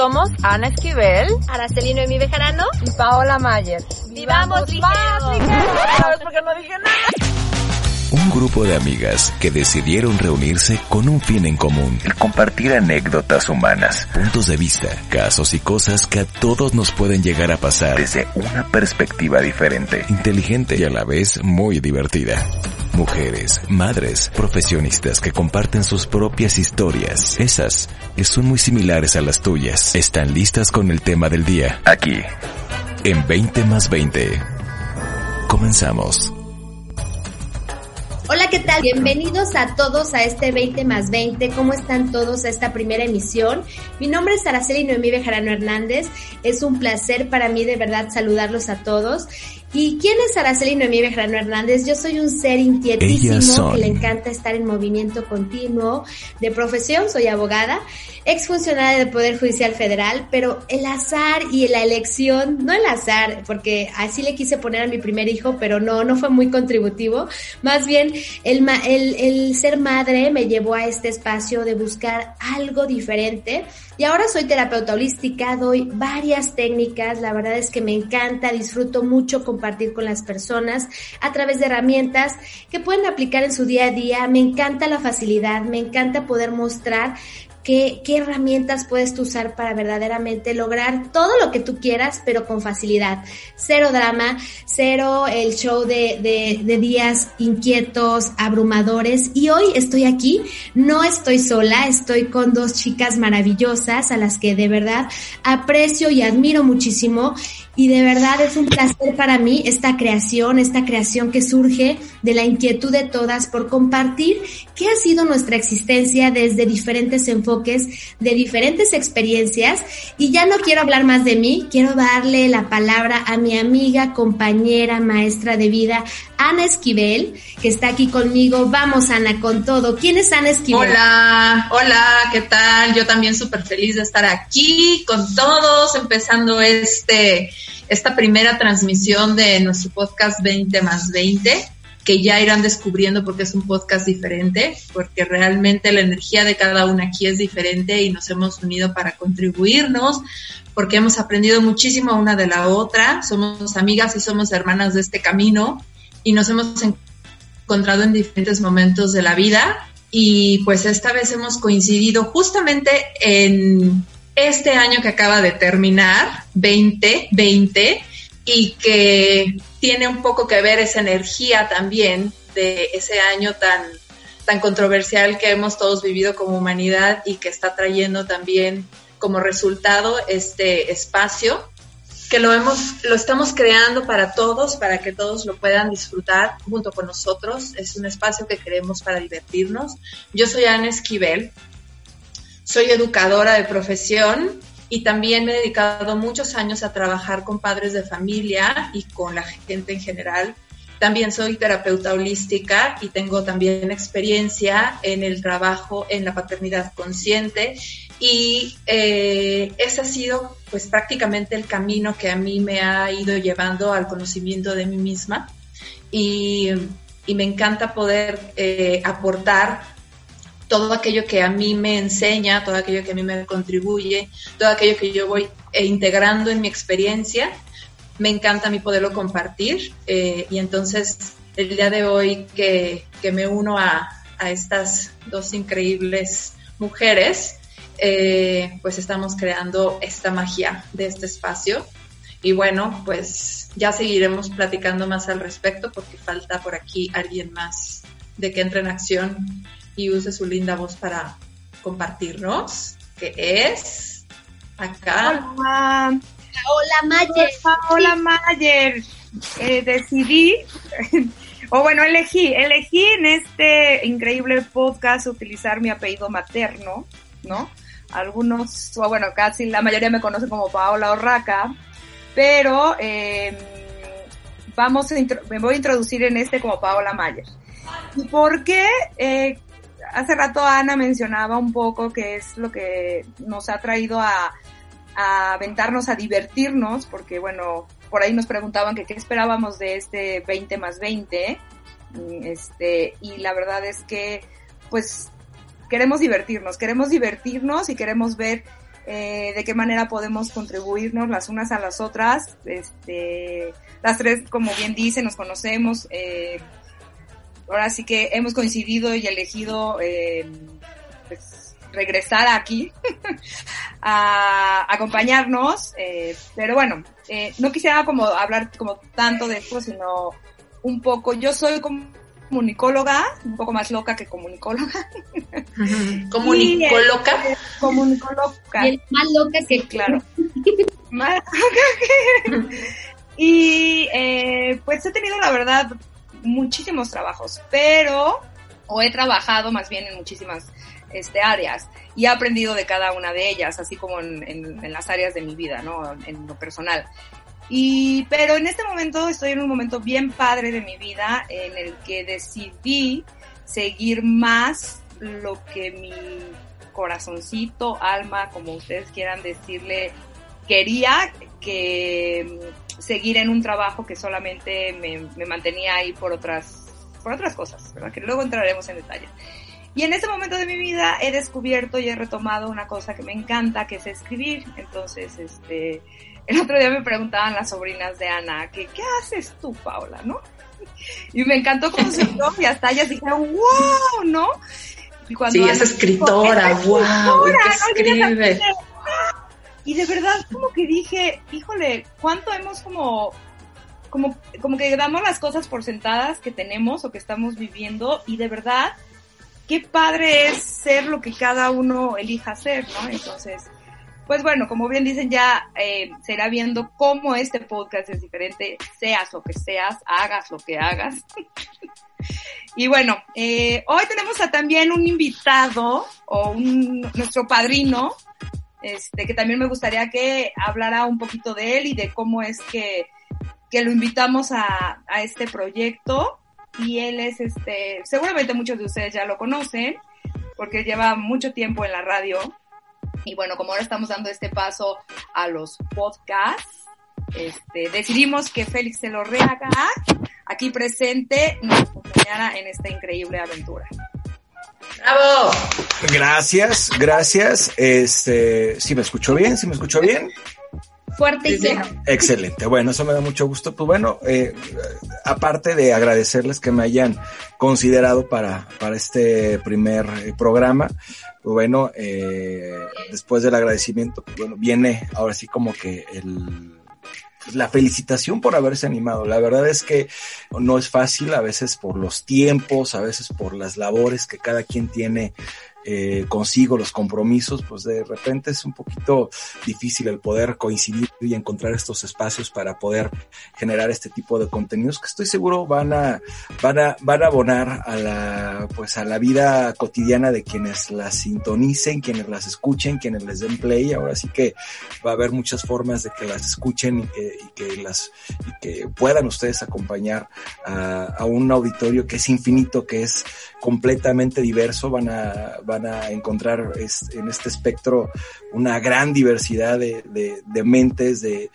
Somos Ana Esquivel, Aracelino Emi Bejarano y Paola Mayer. ¡Vivamos ligeros! ligeros! porque no dije nada. Un grupo de amigas que decidieron reunirse con un fin en común. El compartir anécdotas humanas, puntos de vista, casos y cosas que a todos nos pueden llegar a pasar desde una perspectiva diferente, inteligente y a la vez muy divertida. Mujeres, madres, profesionistas que comparten sus propias historias. Esas que son muy similares a las tuyas. Están listas con el tema del día. Aquí, en 20 más 20. Comenzamos. ¿Qué tal? Bienvenidos a todos a este 20 más 20. ¿Cómo están todos a esta primera emisión? Mi nombre es Araceli Noemí Bejarano Hernández. Es un placer para mí de verdad saludarlos a todos. ¿Y quién es Araceli Noemí Bejarano Hernández? Yo soy un ser inquietísimo que le encanta estar en movimiento continuo. De profesión soy abogada, exfuncionaria del Poder Judicial Federal, pero el azar y la elección, no el azar, porque así le quise poner a mi primer hijo, pero no, no fue muy contributivo. Más bien, el, el, el ser madre me llevó a este espacio de buscar algo diferente. Y ahora soy terapeuta holística, doy varias técnicas, la verdad es que me encanta, disfruto mucho compartir con las personas a través de herramientas que pueden aplicar en su día a día. Me encanta la facilidad, me encanta poder mostrar ¿Qué, ¿Qué, herramientas puedes tú usar para verdaderamente lograr todo lo que tú quieras, pero con facilidad? Cero drama, cero el show de, de, de, días inquietos, abrumadores. Y hoy estoy aquí, no estoy sola, estoy con dos chicas maravillosas a las que de verdad aprecio y admiro muchísimo. Y de verdad es un placer para mí esta creación, esta creación que surge de la inquietud de todas por compartir qué ha sido nuestra existencia desde diferentes enfoques, de diferentes experiencias. Y ya no quiero hablar más de mí, quiero darle la palabra a mi amiga, compañera, maestra de vida, Ana Esquivel, que está aquí conmigo. Vamos, Ana, con todo. ¿Quién es Ana Esquivel? Hola, hola, ¿qué tal? Yo también súper feliz de estar aquí con todos, empezando este esta primera transmisión de nuestro podcast 20 más 20, que ya irán descubriendo porque es un podcast diferente, porque realmente la energía de cada una aquí es diferente y nos hemos unido para contribuirnos, porque hemos aprendido muchísimo una de la otra, somos amigas y somos hermanas de este camino y nos hemos encontrado en diferentes momentos de la vida y pues esta vez hemos coincidido justamente en este año que acaba de terminar, 2020, y que tiene un poco que ver esa energía también de ese año tan, tan controversial que hemos todos vivido como humanidad y que está trayendo también como resultado este espacio que lo hemos, lo estamos creando para todos, para que todos lo puedan disfrutar junto con nosotros. Es un espacio que queremos para divertirnos. Yo soy Ana Esquivel, soy educadora de profesión y también me he dedicado muchos años a trabajar con padres de familia y con la gente en general. También soy terapeuta holística y tengo también experiencia en el trabajo en la paternidad consciente y eh, ese ha sido pues prácticamente el camino que a mí me ha ido llevando al conocimiento de mí misma y, me encanta poder eh, aportar todo aquello que a mí me enseña, todo aquello que a mí me contribuye, todo aquello que yo voy eh, integrando en mi experiencia, me encanta a mí poderlo compartir. Eh, y entonces el día de hoy que, que me uno a, a, estas dos increíbles mujeres, eh, pues estamos creando esta magia de este espacio. Y bueno, pues ya seguiremos platicando más al respecto porque falta por aquí alguien más de que entre en acción y use su linda voz para compartirnos, que es acá. Hola. Hola Mayer. Hola Mayer. Eh, decidí, o bueno, elegí, elegí en este increíble podcast utilizar mi apellido materno, ¿no? Algunos, bueno, casi la mayoría me conoce como Paola Orraca, pero eh, vamos a me voy a introducir en este como Paola Mayer. ¿Y por qué? Eh, hace rato Ana mencionaba un poco que es lo que nos ha traído a, a aventarnos, a divertirnos, porque bueno, por ahí nos preguntaban que qué esperábamos de este 20 más 20, este, y la verdad es que, pues, queremos divertirnos, queremos divertirnos y queremos ver eh, de qué manera podemos contribuirnos las unas a las otras, este, las tres, como bien dice, nos conocemos, eh, ahora sí que hemos coincidido y elegido, eh, pues, regresar aquí a acompañarnos, eh, pero bueno, eh, no quisiera como hablar como tanto de esto, sino un poco, yo soy comunicóloga, un poco más loca que comunicóloga. ¿Comunicóloga? comunicóloga. Y más loca que... Claro. más loca que... y eh, pues he tenido la verdad muchísimos trabajos, pero, o he trabajado más bien en muchísimas este, áreas y he aprendido de cada una de ellas, así como en, en, las áreas de mi vida, ¿no? En lo personal. Y, pero en este momento estoy en un momento bien padre de mi vida en el que decidí seguir más lo que mi corazoncito, alma, como ustedes quieran decirle, quería que mm, seguir en un trabajo que solamente me, mantenía ahí por otras, por otras cosas, ¿verdad? Que luego entraremos en detalle. Y en ese momento de mi vida he descubierto y he retomado una cosa que me encanta, que es escribir. Entonces, este, el otro día me preguntaban las sobrinas de Ana, que, ¿qué haces tú, Paula, no? Y me encantó cómo se y hasta ellas dijeron, wow, ¿no? Y cuando sí, es escritora, wow, escribe. Y de verdad como que dije, híjole, ¿cuánto hemos como como, como que damos las cosas por sentadas que tenemos o que estamos viviendo y de verdad qué padre es ser lo que cada uno elija ser, ¿no? Entonces, pues bueno, como bien dicen, ya eh, se irá viendo cómo este podcast es diferente, seas lo que seas, hagas lo que hagas. y bueno, eh, hoy tenemos a también un invitado o un, nuestro padrino, este, que también me gustaría que hablara un poquito de él y de cómo es que, que lo invitamos a, a este proyecto y él es este, seguramente muchos de ustedes ya lo conocen, porque lleva mucho tiempo en la radio. Y bueno, como ahora estamos dando este paso a los podcasts, este, decidimos que Félix Elorreaga, aquí presente, nos acompañara en esta increíble aventura. ¡Bravo! Gracias, gracias. Este, ¿sí me escuchó bien? ¿Sí me escuchó bien? Fuerte y claro. Excelente. Bueno, eso me da mucho gusto. Pues bueno, eh, aparte de agradecerles que me hayan considerado para, para este primer eh, programa, pues bueno, eh, después del agradecimiento, pues bueno, viene ahora sí como que el la felicitación por haberse animado. La verdad es que no es fácil, a veces por los tiempos, a veces por las labores que cada quien tiene eh, consigo los compromisos, pues de repente es un poquito difícil el poder coincidir y encontrar estos espacios para poder generar este tipo de contenidos que estoy seguro van a, van a, van a abonar a la, pues a la vida cotidiana de quienes las sintonicen, quienes las escuchen, quienes les den play. Ahora sí que va a haber muchas formas de que las escuchen y que, y que las, y que puedan ustedes acompañar a, a un auditorio que es infinito, que es completamente diverso. Van a, van a encontrar en este espectro una gran diversidad de, mentes, de,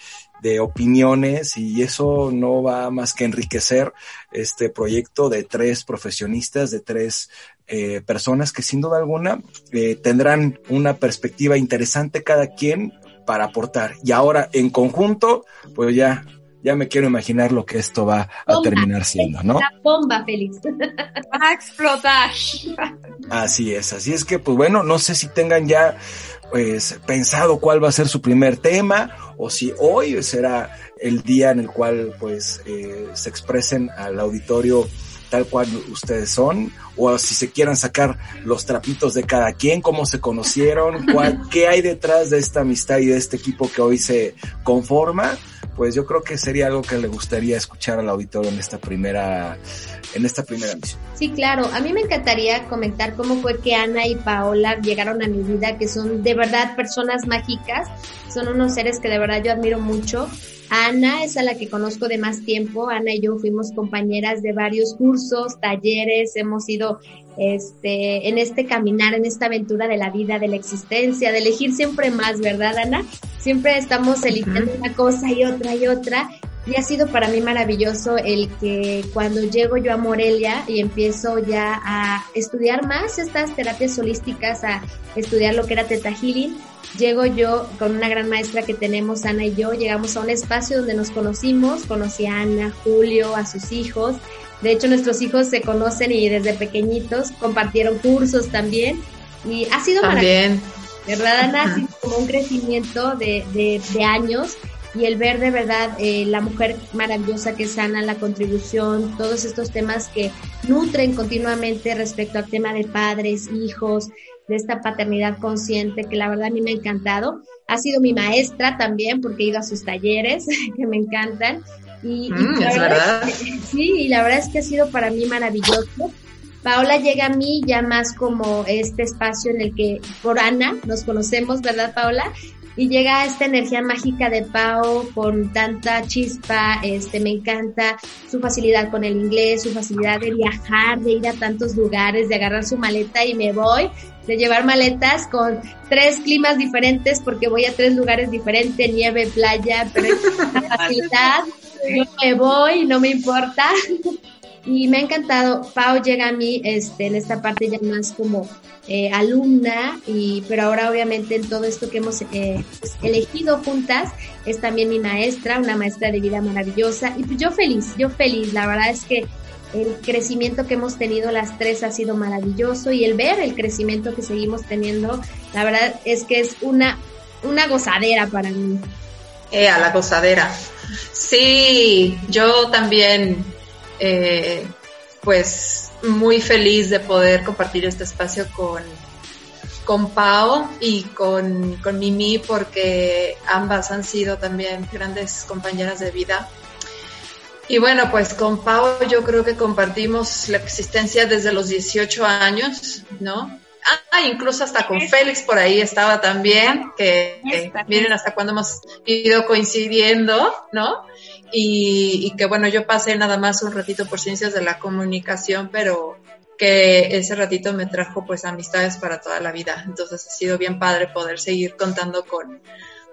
opiniones y eso no va más que enriquecer este proyecto de tres profesionistas, de tres eh, personas que sin duda alguna eh, tendrán una perspectiva interesante cada quien para aportar. Y ahora en conjunto, pues ya ya me quiero imaginar lo que esto va a terminar siendo, ¿no? La bomba, Félix. Va a explotar. Así es, así es que, pues bueno, no sé si tengan ya pues pensado cuál va a ser su primer tema o si hoy será el día en el cual pues eh, se expresen al auditorio tal cual ustedes son, o si se quieran sacar los trapitos de cada quien, cómo se conocieron, cuál, qué hay detrás de esta amistad y de este equipo que hoy se conforma, pues yo creo que sería algo que le gustaría escuchar al auditorio en esta primera, en esta primera misión. Sí, claro. A mí me encantaría comentar cómo fue que Ana y Paola llegaron a mi vida, que son de verdad personas mágicas. Son unos seres que de verdad yo admiro mucho. Ana es a la que conozco de más tiempo. Ana y yo fuimos compañeras de varios cursos, talleres, hemos ido este, en este caminar, en esta aventura de la vida, de la existencia, de elegir siempre más, ¿verdad, Ana? Siempre estamos eligiendo una cosa y otra y otra. Y ha sido para mí maravilloso el que cuando llego yo a Morelia y empiezo ya a estudiar más estas terapias holísticas, a estudiar lo que era Teta Healing, llego yo con una gran maestra que tenemos, Ana y yo, llegamos a un espacio donde nos conocimos, conocí a Ana, Julio, a sus hijos, de hecho, nuestros hijos se conocen y desde pequeñitos compartieron cursos también. Y ha sido también. ¿Verdad, Ana? Ha sido como un crecimiento de, de, de años y el ver de verdad eh, la mujer maravillosa que es Ana, la contribución, todos estos temas que nutren continuamente respecto al tema de padres, hijos, de esta paternidad consciente que la verdad a mí me ha encantado. Ha sido mi maestra también porque he ido a sus talleres que me encantan. Y, mm, es verdad. sí, y la verdad es que ha sido para mí maravilloso. Paola llega a mí ya más como este espacio en el que por Ana nos conocemos, ¿verdad, Paola? Y llega esta energía mágica de Pao con tanta chispa, este, me encanta su facilidad con el inglés, su facilidad de viajar, de ir a tantos lugares, de agarrar su maleta y me voy, de llevar maletas con tres climas diferentes porque voy a tres lugares diferentes, nieve, playa, pero es facilidad, yo me voy, no me importa. Y me ha encantado, Pau llega a mí este, en esta parte ya más como eh, alumna, y, pero ahora obviamente en todo esto que hemos eh, pues, elegido juntas, es también mi maestra, una maestra de vida maravillosa, y pues yo feliz, yo feliz, la verdad es que el crecimiento que hemos tenido las tres ha sido maravilloso y el ver el crecimiento que seguimos teniendo, la verdad es que es una, una gozadera para mí. Eh, a la gozadera. Sí, yo también eh, pues muy feliz de poder compartir este espacio con, con Pau y con, con Mimi porque ambas han sido también grandes compañeras de vida. Y bueno, pues con Pau yo creo que compartimos la existencia desde los 18 años, ¿no? Ah, incluso hasta con Félix por ahí estaba también, que, que miren hasta cuándo hemos ido coincidiendo, ¿no? Y, que bueno, yo pasé nada más un ratito por ciencias de la comunicación, pero que ese ratito me trajo pues amistades para toda la vida. Entonces ha sido bien padre poder seguir contando con,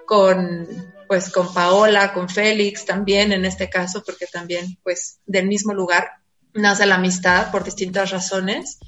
con pues con Paola, con Félix también en este caso, porque también pues del mismo lugar nace la amistad por distintas razones.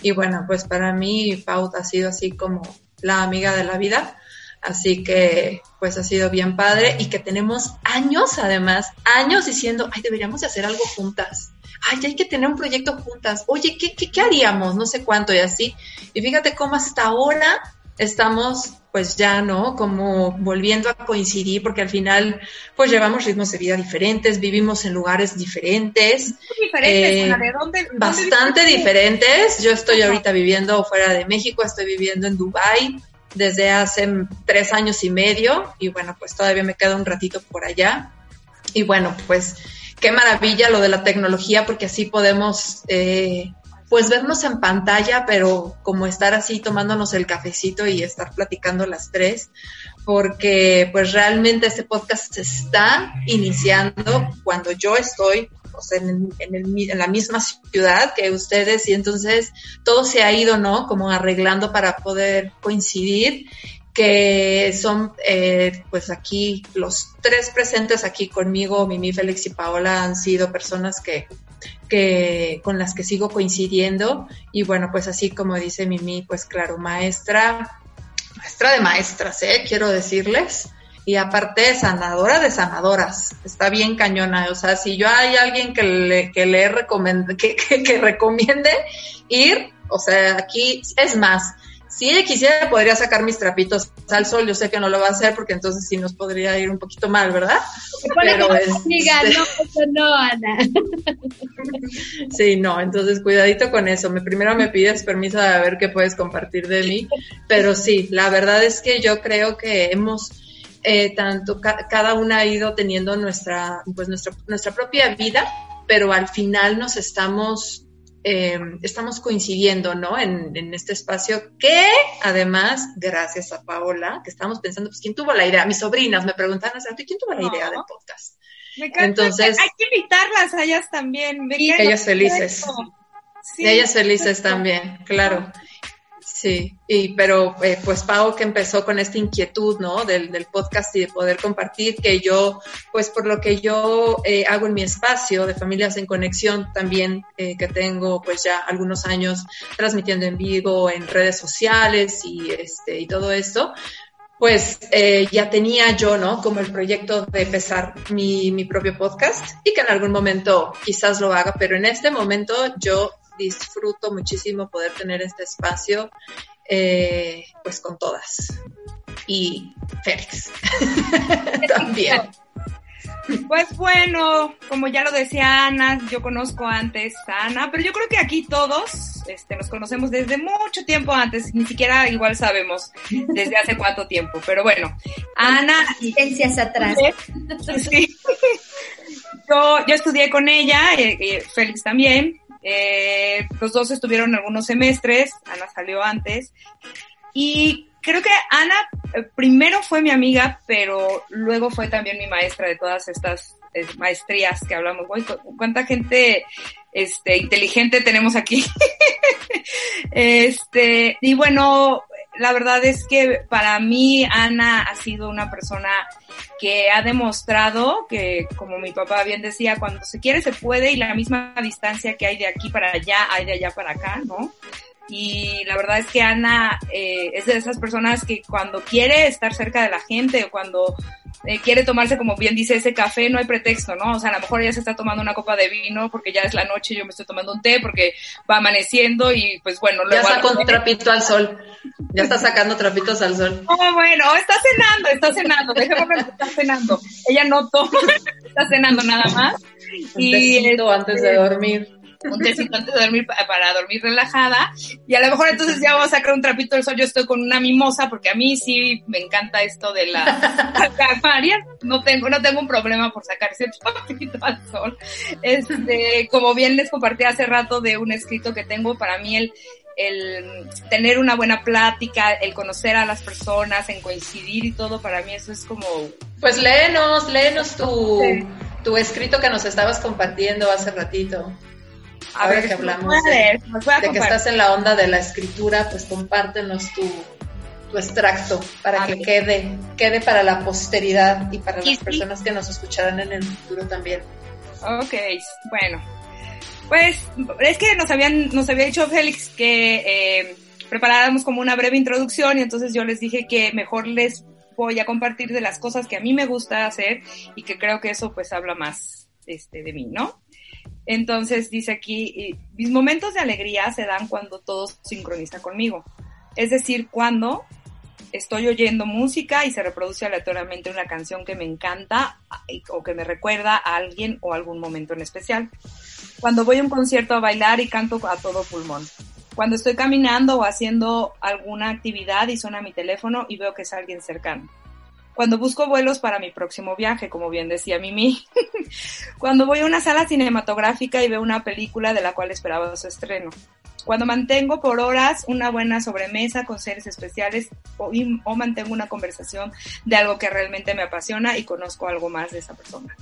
Y bueno, pues para mí Pau ha sido así como la amiga de la vida. Así que pues ha sido bien padre y que tenemos años además, años diciendo, ay, deberíamos de hacer algo juntas. Ay, hay que tener un proyecto juntas. Oye, ¿qué, qué, qué haríamos? No sé cuánto y así. Y fíjate cómo hasta ahora estamos pues ya, ¿no? Como volviendo a coincidir, porque al final, pues llevamos ritmos de vida diferentes, vivimos en lugares diferentes. Diferentes, eh, ¿de dónde? Bastante diferentes. Yo estoy ahorita viviendo fuera de México, estoy viviendo en Dubai desde hace tres años y medio y bueno, pues todavía me queda un ratito por allá. Y bueno, pues qué maravilla lo de la tecnología porque así podemos eh, pues vernos en pantalla, pero como estar así tomándonos el cafecito y estar platicando las tres, porque pues realmente este podcast se está iniciando cuando yo estoy en, en, la misma ciudad que ustedes y entonces todo se ha ido, ¿no? Como arreglando para poder coincidir que son eh, pues aquí los tres presentes aquí conmigo, Mimi, Félix y Paola han sido personas que, que con las que sigo coincidiendo. Y bueno pues así como dice Mimi pues claro maestra maestra de maestras eh quiero decirles y aparte sanadora de sanadoras, está bien cañona, o sea, si yo hay alguien que le, que le recomende, que, que, recomiende ir, o sea, aquí es más, si ella quisiera, podría sacar mis trapitos al sol. Yo sé que no lo va a hacer porque entonces sí nos podría ir un poquito mal, ¿verdad? Pero es, amiga, no, Ana. Sí, no, entonces cuidadito con eso. Me, primero me pides permiso de ver qué puedes compartir de mí, pero sí, la verdad es que yo creo que hemos eh, tanto cada una ha ido teniendo nuestra, pues nuestra, nuestra propia vida, pero al final nos estamos eh, estamos coincidiendo, ¿no? En, este espacio que, además, gracias a Paola, que estamos pensando, pues, ¿quién tuvo la idea? Mis sobrinas me preguntan, ¿quién tuvo la idea del podcast? Me encanta. Entonces, hay que invitarlas a ellas también. ellas felices. Sí. Ellas felices también, claro. Sí, y pero eh, pues Pau que empezó con esta inquietud, ¿no? Del, podcast y de poder compartir, que yo, pues por lo que yo eh, hago en mi espacio de Familias en Conexión, también eh, que tengo pues ya algunos años transmitiendo en vivo en redes sociales y, este, y todo esto, pues eh, ya tenía yo, ¿no? Como el proyecto de empezar mi, mi propio podcast y que en algún momento quizás lo haga, pero en este momento yo disfruto muchísimo poder tener este espacio, eh, pues con todas. Y Félix también. Pues bueno, como ya lo decía Ana, yo conozco antes a Ana, pero yo creo que aquí todos este, nos conocemos desde mucho tiempo antes, ni siquiera igual sabemos desde hace cuánto tiempo, pero bueno, Ana... Asistencias atrás. Yo, yo estudié con ella, eh, eh, Félix también, eh, los dos estuvieron algunos semestres, Ana salió antes. Y creo que Ana eh, primero fue mi amiga, pero luego fue también mi maestra de todas estas eh, maestrías que hablamos. ¿Cuánta gente este, inteligente tenemos aquí? este, y bueno, la verdad es que para mí Ana ha sido una persona que ha demostrado que, como mi papá bien decía, cuando se quiere se puede y la misma distancia que hay de aquí para allá, hay de allá para acá, ¿no? Y la verdad es que Ana eh, es de esas personas que cuando quiere estar cerca de la gente o cuando eh, quiere tomarse, como bien dice, ese café, no hay pretexto, ¿no? O sea, a lo mejor ella se está tomando una copa de vino porque ya es la noche y yo me estoy tomando un té porque va amaneciendo y pues bueno. Luego ya está con trapito al sol. Ya está sacando trapitos al sol. Oh, bueno, está cenando, está cenando. Déjame ver, está cenando. Ella no toma, está cenando nada más. Un y antes de dormir un tecito antes de dormir para dormir relajada. Y a lo mejor entonces ya vamos a sacar un trapito del sol. Yo estoy con una mimosa porque a mí sí me encanta esto de la María. No tengo, no tengo un problema por sacar ese trapito al sol. Este, como bien les compartí hace rato de un escrito que tengo, para mí el, el tener una buena plática, el conocer a las personas, en coincidir y todo, para mí eso es como... Pues léenos, léenos tu, tu escrito que nos estabas compartiendo hace ratito. A ver, que hablamos de, que estás en la onda de la escritura, pues compártenos tu, tu extracto para que quede, quede para la posteridad y para las personas que nos escucharán en el futuro también. Ok, bueno. Pues es que nos habían, nos había dicho Félix que eh, preparáramos como una breve introducción y entonces yo les dije que mejor les voy a compartir de las cosas que a mí me gusta hacer y que creo que eso pues habla más este, de mí, ¿no? Entonces dice aquí, mis momentos de alegría se dan cuando todo sincroniza conmigo. Es decir, cuando estoy oyendo música y se reproduce aleatoriamente una canción que me encanta o que me recuerda a alguien o algún momento en especial. Cuando voy a un concierto a bailar y canto a todo pulmón. Cuando estoy caminando o haciendo alguna actividad y suena mi teléfono y veo que es alguien cercano cuando busco vuelos para mi próximo viaje, como bien decía Mimi, cuando voy a una sala cinematográfica y veo una película de la cual esperaba su estreno, cuando mantengo por horas una buena sobremesa con seres especiales o, mantengo una conversación de algo que realmente me apasiona y conozco algo más de esa persona.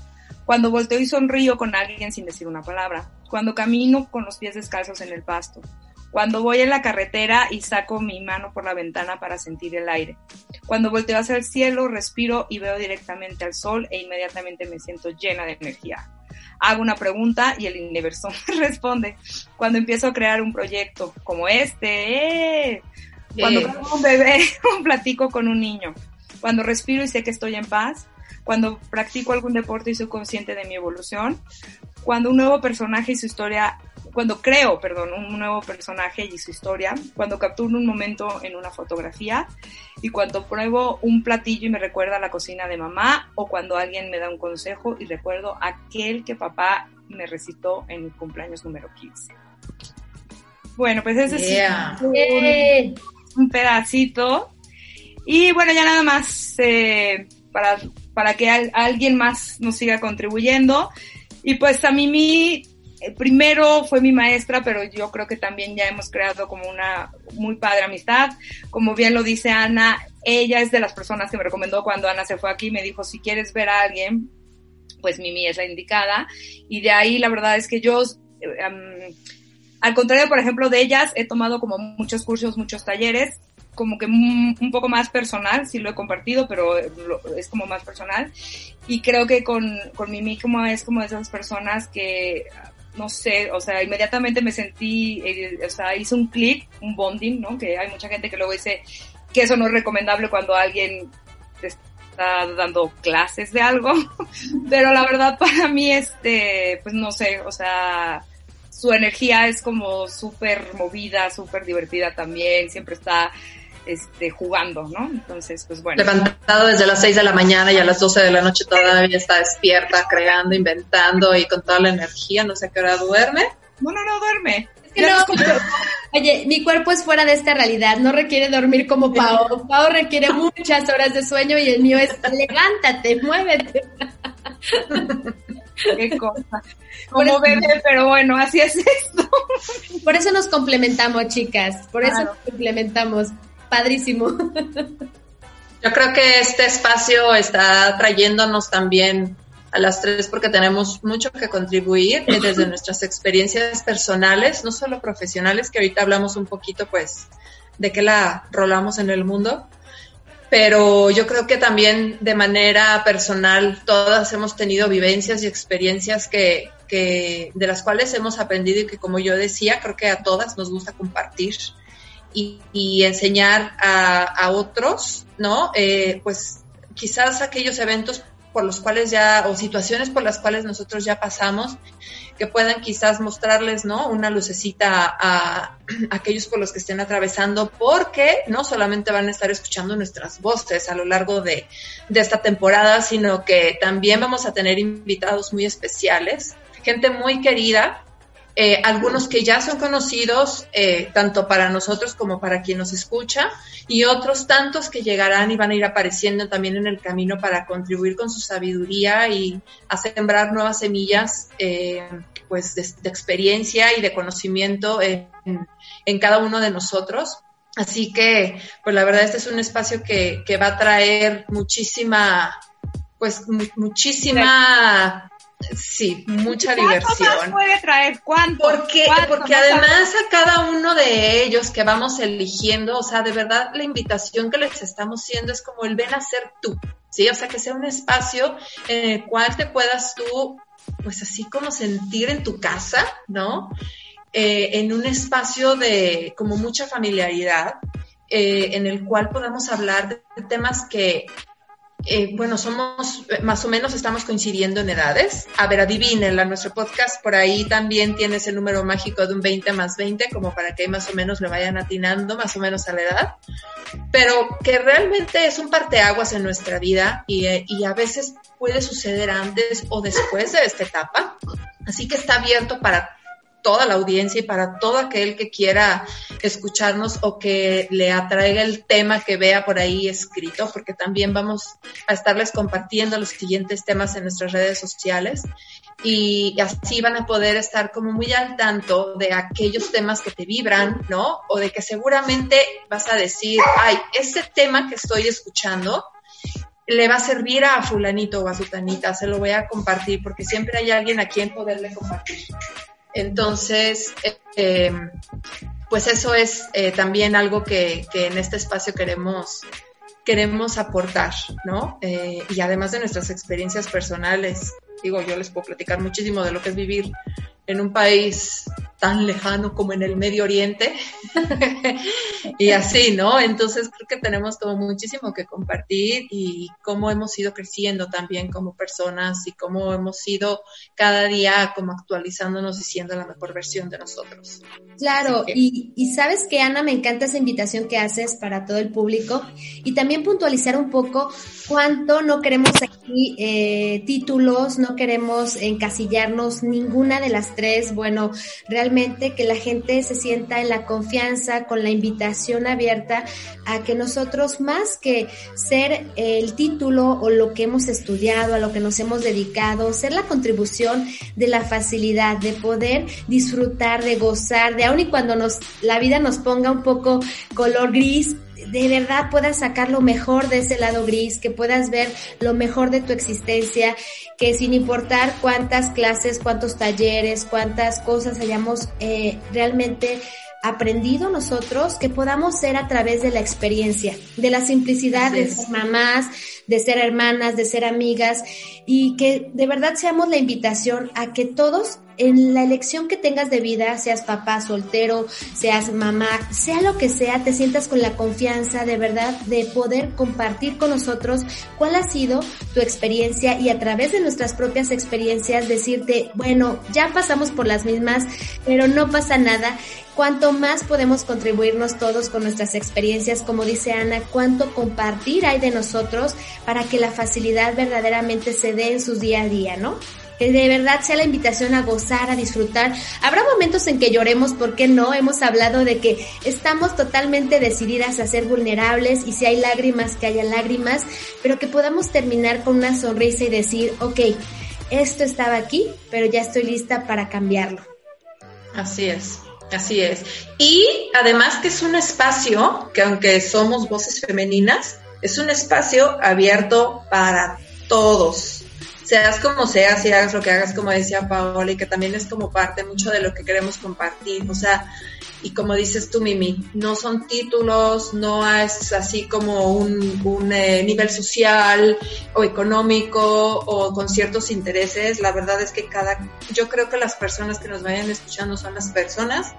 Cuando volteo y sonrío con alguien sin decir una palabra. Cuando camino con los pies descalzos en el pasto cuando voy en la carretera y saco mi mano por la ventana para sentir el aire. Cuando volteo hacia el cielo, respiro y veo directamente al sol e inmediatamente me siento llena de energía. Hago una pregunta y el universo me responde. Cuando empiezo a crear un proyecto como este, ¡eh! cuando cargo un bebé, platico con un niño. Cuando respiro y sé que estoy en paz. Cuando practico algún deporte y soy consciente de mi evolución cuando un nuevo personaje y su historia, cuando creo, perdón, un nuevo personaje y su historia, cuando capturo un momento en una fotografía y cuando pruebo un platillo y me recuerda a la cocina de mamá o cuando alguien me da un consejo y recuerdo aquel que papá me recitó en mi cumpleaños número 15. Bueno, pues ese es un, un, pedacito. Y bueno, ya nada más eh, para, para que alguien más nos siga contribuyendo. Y pues a Mimi, eh, primero fue mi maestra, pero yo creo que también ya hemos creado como una muy padre amistad. Como bien lo dice Ana, ella es de las personas que me recomendó cuando Ana se fue aquí, me dijo, si quieres ver a alguien, pues Mimi es la indicada. Y de ahí la verdad es que yo, eh, al contrario, por ejemplo, de ellas, he tomado como muchos cursos, muchos talleres, como que un poco más personal, sí lo he compartido, pero es como más personal. Y creo que con, con Mimi como es como esas personas que, no sé, o sea, inmediatamente me sentí, eh, o sea, hizo un clic, un bonding, ¿no? Que hay mucha gente que luego dice que eso no es recomendable cuando alguien está dando clases de algo, pero la verdad para mí, este, pues no sé, o sea, su energía es como súper movida, súper divertida también, siempre está este, jugando, ¿no? Entonces, pues bueno. Levantado desde las 6 de la mañana y a las 12 de la noche todavía está despierta, creando, inventando y con toda la energía, no sé a qué hora duerme. No, no, no duerme. Oye, mi cuerpo es fuera de esta realidad, no requiere dormir como Pau. Pau requiere muchas horas de sueño y el mío es levántate, muévete. Qué cosa. Como bebé, pero bueno, así es esto. Por eso nos complementamos, chicas. Por eso nos complementamos. Padrísimo. Yo creo que este espacio está trayéndonos también a las tres porque tenemos mucho que contribuir desde nuestras experiencias personales, no solo profesionales, que ahorita hablamos un poquito pues de qué la rolamos en el mundo, pero yo creo que también de manera personal todas hemos tenido vivencias y experiencias que, que de las cuales hemos aprendido y que como yo decía, creo que a todas nos gusta compartir y, enseñar a, otros, ¿no? Eh, pues quizás aquellos eventos por los cuales ya, o situaciones por las cuales nosotros ya pasamos, que puedan quizás mostrarles, ¿no? Una lucecita a, aquellos por los que estén atravesando, porque no solamente van a estar escuchando nuestras voces a lo largo de, de esta temporada, sino que también vamos a tener invitados muy especiales, gente muy querida, eh, algunos que ya son conocidos eh, tanto para nosotros como para quien nos escucha y otros tantos que llegarán y van a ir apareciendo también en el camino para contribuir con su sabiduría y a sembrar nuevas semillas eh, pues de, experiencia y de conocimiento en, en, cada uno de nosotros. Así que, pues la verdad este es un espacio que, que va a traer muchísima, pues muchísima Sí, mucha diversión. Más puede traer? ¿Cuánto? Porque, porque además a cada uno de ellos que vamos eligiendo, o sea, de verdad la invitación que les estamos haciendo es como el ven a ser tú, ¿sí? O sea, que sea un espacio en el cual te puedas tú, pues así como sentir en tu casa, ¿no? Eh, en un espacio de como mucha familiaridad, eh, en el cual podamos hablar de temas que eh, bueno, somos, más o menos estamos coincidiendo en edades. A ver, adivínenla, nuestro podcast por ahí también tiene ese número mágico de un 20 más 20, como para que más o menos le vayan atinando más o menos a la edad. Pero que realmente es un parteaguas en nuestra vida y, y a veces puede suceder antes o después de esta etapa. Así que está abierto para toda la audiencia y para todo aquel que quiera escucharnos o que le atraiga el tema que vea por ahí escrito, porque también vamos a estarles compartiendo los siguientes temas en nuestras redes sociales y así van a poder estar como muy al tanto de aquellos temas que te vibran, ¿no? O de que seguramente vas a decir, ay, ese tema que estoy escuchando le va a servir a fulanito o a sutanita, se lo voy a compartir porque siempre hay alguien a quien poderle compartir. Entonces, eh, pues eso es eh, también algo que, en este espacio queremos, queremos aportar, ¿no? Eh, y además de nuestras experiencias personales, digo, yo les puedo platicar muchísimo de lo que es vivir en un país tan lejano como en el Medio Oriente. y así, ¿no? Entonces creo que tenemos como muchísimo que compartir y cómo hemos ido creciendo también como personas y cómo hemos ido cada día como actualizándonos y siendo la mejor versión de nosotros. Claro, y, y sabes que Ana, me encanta esa invitación que haces para todo el público y también puntualizar un poco cuánto no queremos aquí eh, títulos, no queremos encasillarnos ninguna de las tres. Bueno, realmente que la gente se sienta en la confianza, con la invitación abierta a que nosotros más que ser el título o lo que hemos estudiado, a lo que nos hemos dedicado, ser la contribución de la facilidad, de poder disfrutar, de gozar, de aun y cuando nos, la vida nos ponga un poco color gris, de verdad puedas sacar lo mejor de ese lado gris, que puedas ver lo mejor de tu existencia, que sin importar cuántas clases, cuántos talleres, cuántas cosas hayamos eh, realmente aprendido nosotros, que podamos ser a través de la experiencia, de la simplicidad de ser mamás, de ser hermanas, de ser amigas, y que de verdad seamos la invitación a que todos en la elección que tengas de vida, seas papá soltero, seas mamá, sea lo que sea, te sientas con la confianza de verdad de poder compartir con nosotros cuál ha sido tu experiencia y a través de nuestras propias experiencias decirte, bueno, ya pasamos por las mismas, pero no pasa nada. Cuanto más podemos contribuirnos todos con nuestras experiencias, como dice Ana, cuánto compartir hay de nosotros para que la facilidad verdaderamente se dé en sus día a día, ¿no? Que de verdad sea la invitación a gozar, a disfrutar. Habrá momentos en que lloremos, ¿por qué no? Hemos hablado de que estamos totalmente decididas a ser vulnerables y si hay lágrimas, que haya lágrimas, pero que podamos terminar con una sonrisa y decir, ok, esto estaba aquí, pero ya estoy lista para cambiarlo. Así es. Así es. Y además que es un espacio que aunque somos voces femeninas, es un espacio abierto para todos, seas como seas y hagas lo que hagas, como decía Paola, y que también es como parte mucho de lo que queremos compartir. O sea, y como dices tú, Mimi, no son títulos, no es así como un, eh, nivel social o económico o con ciertos intereses. La verdad es que cada, yo creo que las personas que nos vayan escuchando son las personas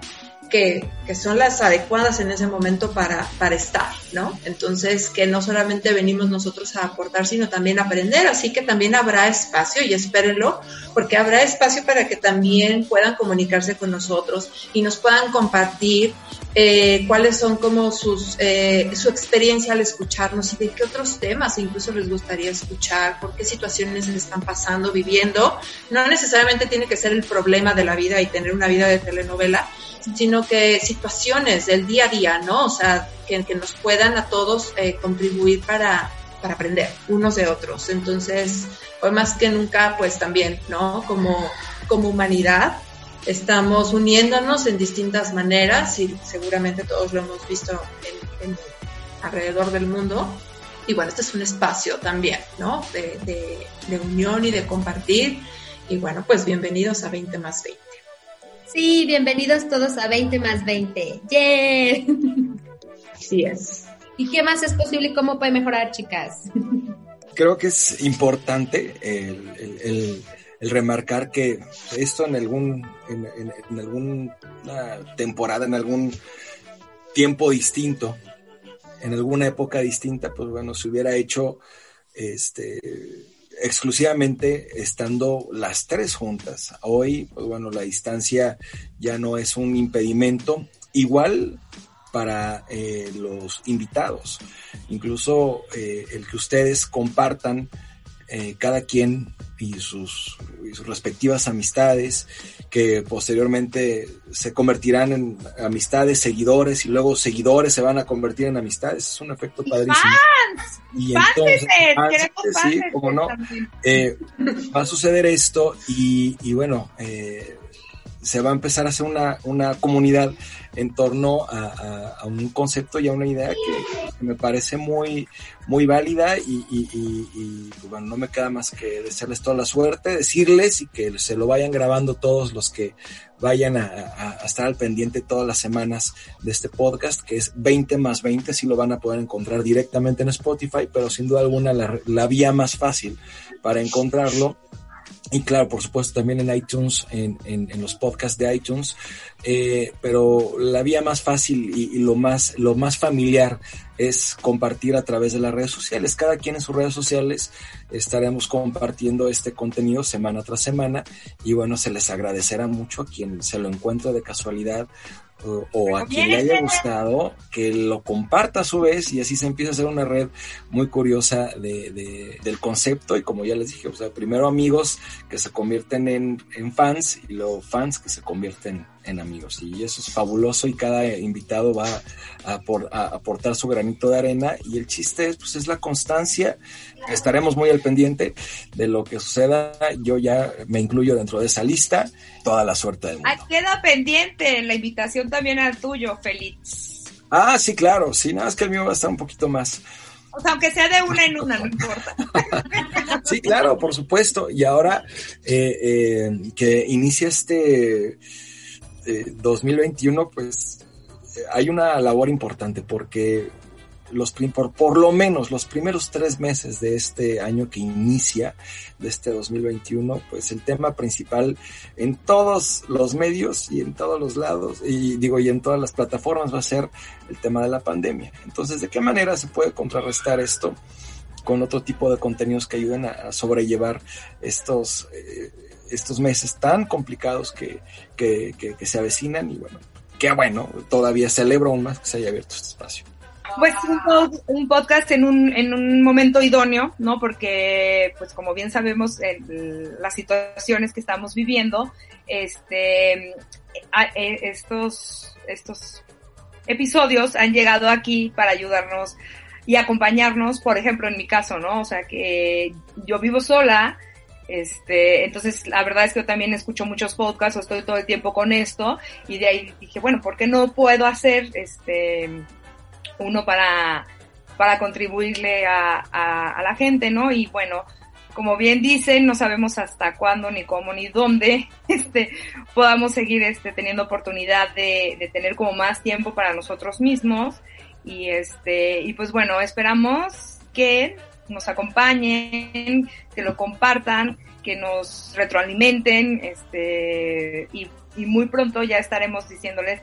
que, son las adecuadas en ese momento para, para estar, ¿no? Entonces, que no solamente venimos nosotros a aportar, sino también a aprender, así que también habrá espacio, y espérenlo, porque habrá espacio para que también puedan comunicarse con nosotros y nos puedan compartir eh, cuáles son como sus, eh, su experiencia al escucharnos y de qué otros temas incluso les gustaría escuchar, por qué situaciones les están pasando, viviendo. No necesariamente tiene que ser el problema de la vida y tener una vida de telenovela, sino que situaciones del día a día, ¿no? O sea, que, que nos puedan a todos eh, contribuir para, para aprender unos de otros. Entonces, hoy más que nunca, pues también, ¿no? Como, como humanidad, estamos uniéndonos en distintas maneras y seguramente todos lo hemos visto en, alrededor del mundo. Y bueno, este es un espacio también, ¿no? De, de, de unión y de compartir. Y bueno, pues bienvenidos a 20 más 20. Sí, bienvenidos todos a 20 más 20. ¡Yeah! Así es. ¿Y qué más es posible y cómo puede mejorar, chicas? Creo que es importante el, remarcar que esto en algún en, en, alguna temporada, en algún tiempo distinto, en alguna época distinta, pues bueno, se hubiera hecho este exclusivamente estando las tres juntas. Hoy, pues bueno, la distancia ya no es un impedimento. Igual para eh, los invitados. Incluso eh, el que ustedes compartan eh, cada quien y sus, sus, respectivas amistades, que posteriormente se convertirán en amistades, seguidores, y luego seguidores se van a convertir en amistades. Es un efecto padrísimo. Fans, y entonces, sí, como no, eh, va a suceder esto y, y bueno, eh, se va a empezar a hacer una, una comunidad en torno a, a, un concepto y a una idea que, me parece muy, muy válida y, y, y, bueno, no me queda más que desearles toda la suerte, decirles y que se lo vayan grabando todos los que vayan a, a, estar al pendiente todas las semanas de este podcast, que es 20 más 20, si lo van a poder encontrar directamente en Spotify, pero sin duda alguna la, la vía más fácil para encontrarlo y claro, por supuesto, también en iTunes, en, en, los podcasts de iTunes. Eh, pero la vía más fácil y, lo más, lo más familiar es compartir a través de las redes sociales. Cada quien en sus redes sociales estaremos compartiendo este contenido semana tras semana. Y bueno, se les agradecerá mucho a quien se lo encuentre de casualidad o, a quien le haya gustado, que lo comparta a su vez y así se empieza a hacer una red muy curiosa de, del concepto y como ya les dije, o sea, primero amigos que se convierten en, en fans y luego fans que se convierten en amigos y eso es fabuloso y cada invitado va a, aportar su granito de arena y el chiste es, pues, es la constancia, estaremos muy al pendiente de lo que suceda, yo ya me incluyo dentro de esa lista, toda la suerte del mundo. queda pendiente la invitación también al tuyo, Félix. Ah, sí, claro, sí, nada más que el mío va a estar un poquito más... O sea, aunque sea de una en una, no importa. sí, claro, por supuesto. Y ahora eh, eh, que inicia este 2021, pues hay una labor importante porque los por, por lo menos los primeros tres meses de este año que inicia, de este 2021, pues el tema principal en todos los medios y en todos los lados, y digo, y en todas las plataformas va a ser el tema de la pandemia. Entonces, ¿de qué manera se puede contrarrestar esto con otro tipo de contenidos que ayuden a, sobrellevar estos... Eh, estos meses tan complicados que, que, se avecinan y bueno, qué bueno, todavía celebro aún más que se haya abierto este espacio. Pues un, podcast en un, en un momento idóneo, ¿no? Porque, pues como bien sabemos, las situaciones que estamos viviendo, este, e, estos, estos episodios han llegado aquí para ayudarnos y acompañarnos, por ejemplo, en mi caso, ¿no? O sea, que yo vivo sola, este, entonces, la verdad es que yo también escucho muchos podcasts, estoy todo el tiempo con esto, y de ahí dije, bueno, ¿por qué no puedo hacer este uno para, para contribuirle a, a, la gente, ¿no? Y bueno, como bien dicen, no sabemos hasta cuándo, ni cómo, ni dónde, este, podamos seguir este, teniendo oportunidad de, de tener como más tiempo para nosotros mismos. Y este, y pues bueno, esperamos que nos acompañen, que lo compartan, que nos retroalimenten, este, y, muy pronto ya estaremos diciéndoles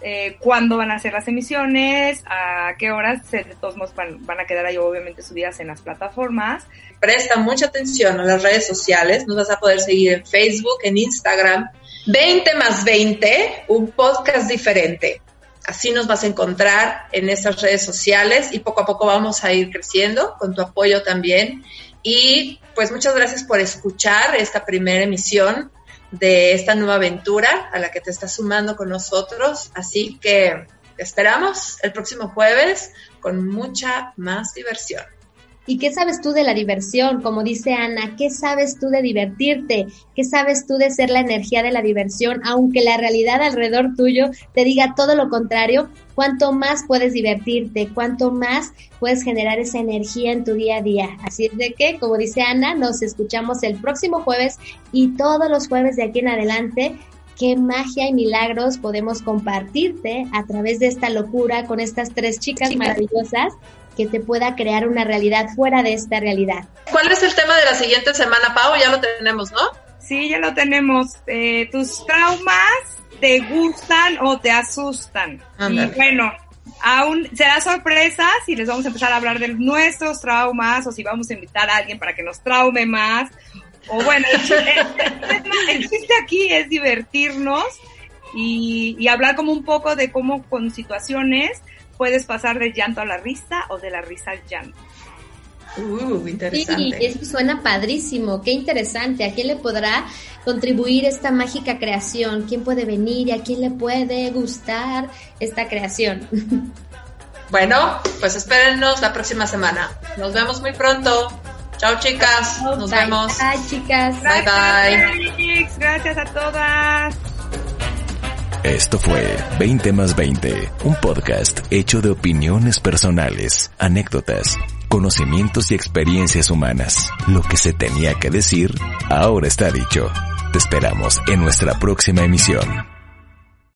eh, cuándo van a ser las emisiones, a qué horas, de todos modos van, a quedar ahí obviamente subidas en las plataformas. Presta mucha atención a las redes sociales, nos vas a poder seguir en Facebook, en Instagram. 20 más 20, un podcast diferente. Así nos vas a encontrar en esas redes sociales y poco a poco vamos a ir creciendo con tu apoyo también. Y pues muchas gracias por escuchar esta primera emisión de esta nueva aventura a la que te estás sumando con nosotros. Así que te esperamos el próximo jueves con mucha más diversión. ¿Y qué sabes tú de la diversión? Como dice Ana, ¿qué sabes tú de divertirte? ¿Qué sabes tú de ser la energía de la diversión? Aunque la realidad alrededor tuyo te diga todo lo contrario, cuánto más puedes divertirte, cuánto más puedes generar esa energía en tu día a día. Así es de que, como dice Ana, nos escuchamos el próximo jueves y todos los jueves de aquí en adelante qué magia y milagros podemos compartirte a través de esta locura con estas tres chicas maravillosas que te pueda crear una realidad fuera de esta realidad. ¿Cuál es el tema de la siguiente semana, Pau? Ya lo tenemos, ¿no? Sí, ya lo tenemos. Eh, ¿Tus traumas te gustan o te asustan? Y bueno, aún será sorpresa si les vamos a empezar a hablar de nuestros traumas o si vamos a invitar a alguien para que nos traume más. O bueno, el, chiste aquí es divertirnos y, y hablar como un poco de cómo con situaciones puedes pasar del llanto a la risa o de la risa al llanto. Uh, interesante. Sí, eso suena padrísimo, qué interesante. ¿A quién le podrá contribuir esta mágica creación? ¿Quién puede venir y a quién le puede gustar esta creación? Bueno, pues espérennos la próxima semana. Nos vemos muy pronto. Chao chicas, nos vemos. Bye chicas. Bye bye. Gracias a todas. Esto fue 20 más 20, un podcast hecho de opiniones personales, anécdotas, conocimientos y experiencias humanas. Lo que se tenía que decir, ahora está dicho. Te esperamos en nuestra próxima emisión.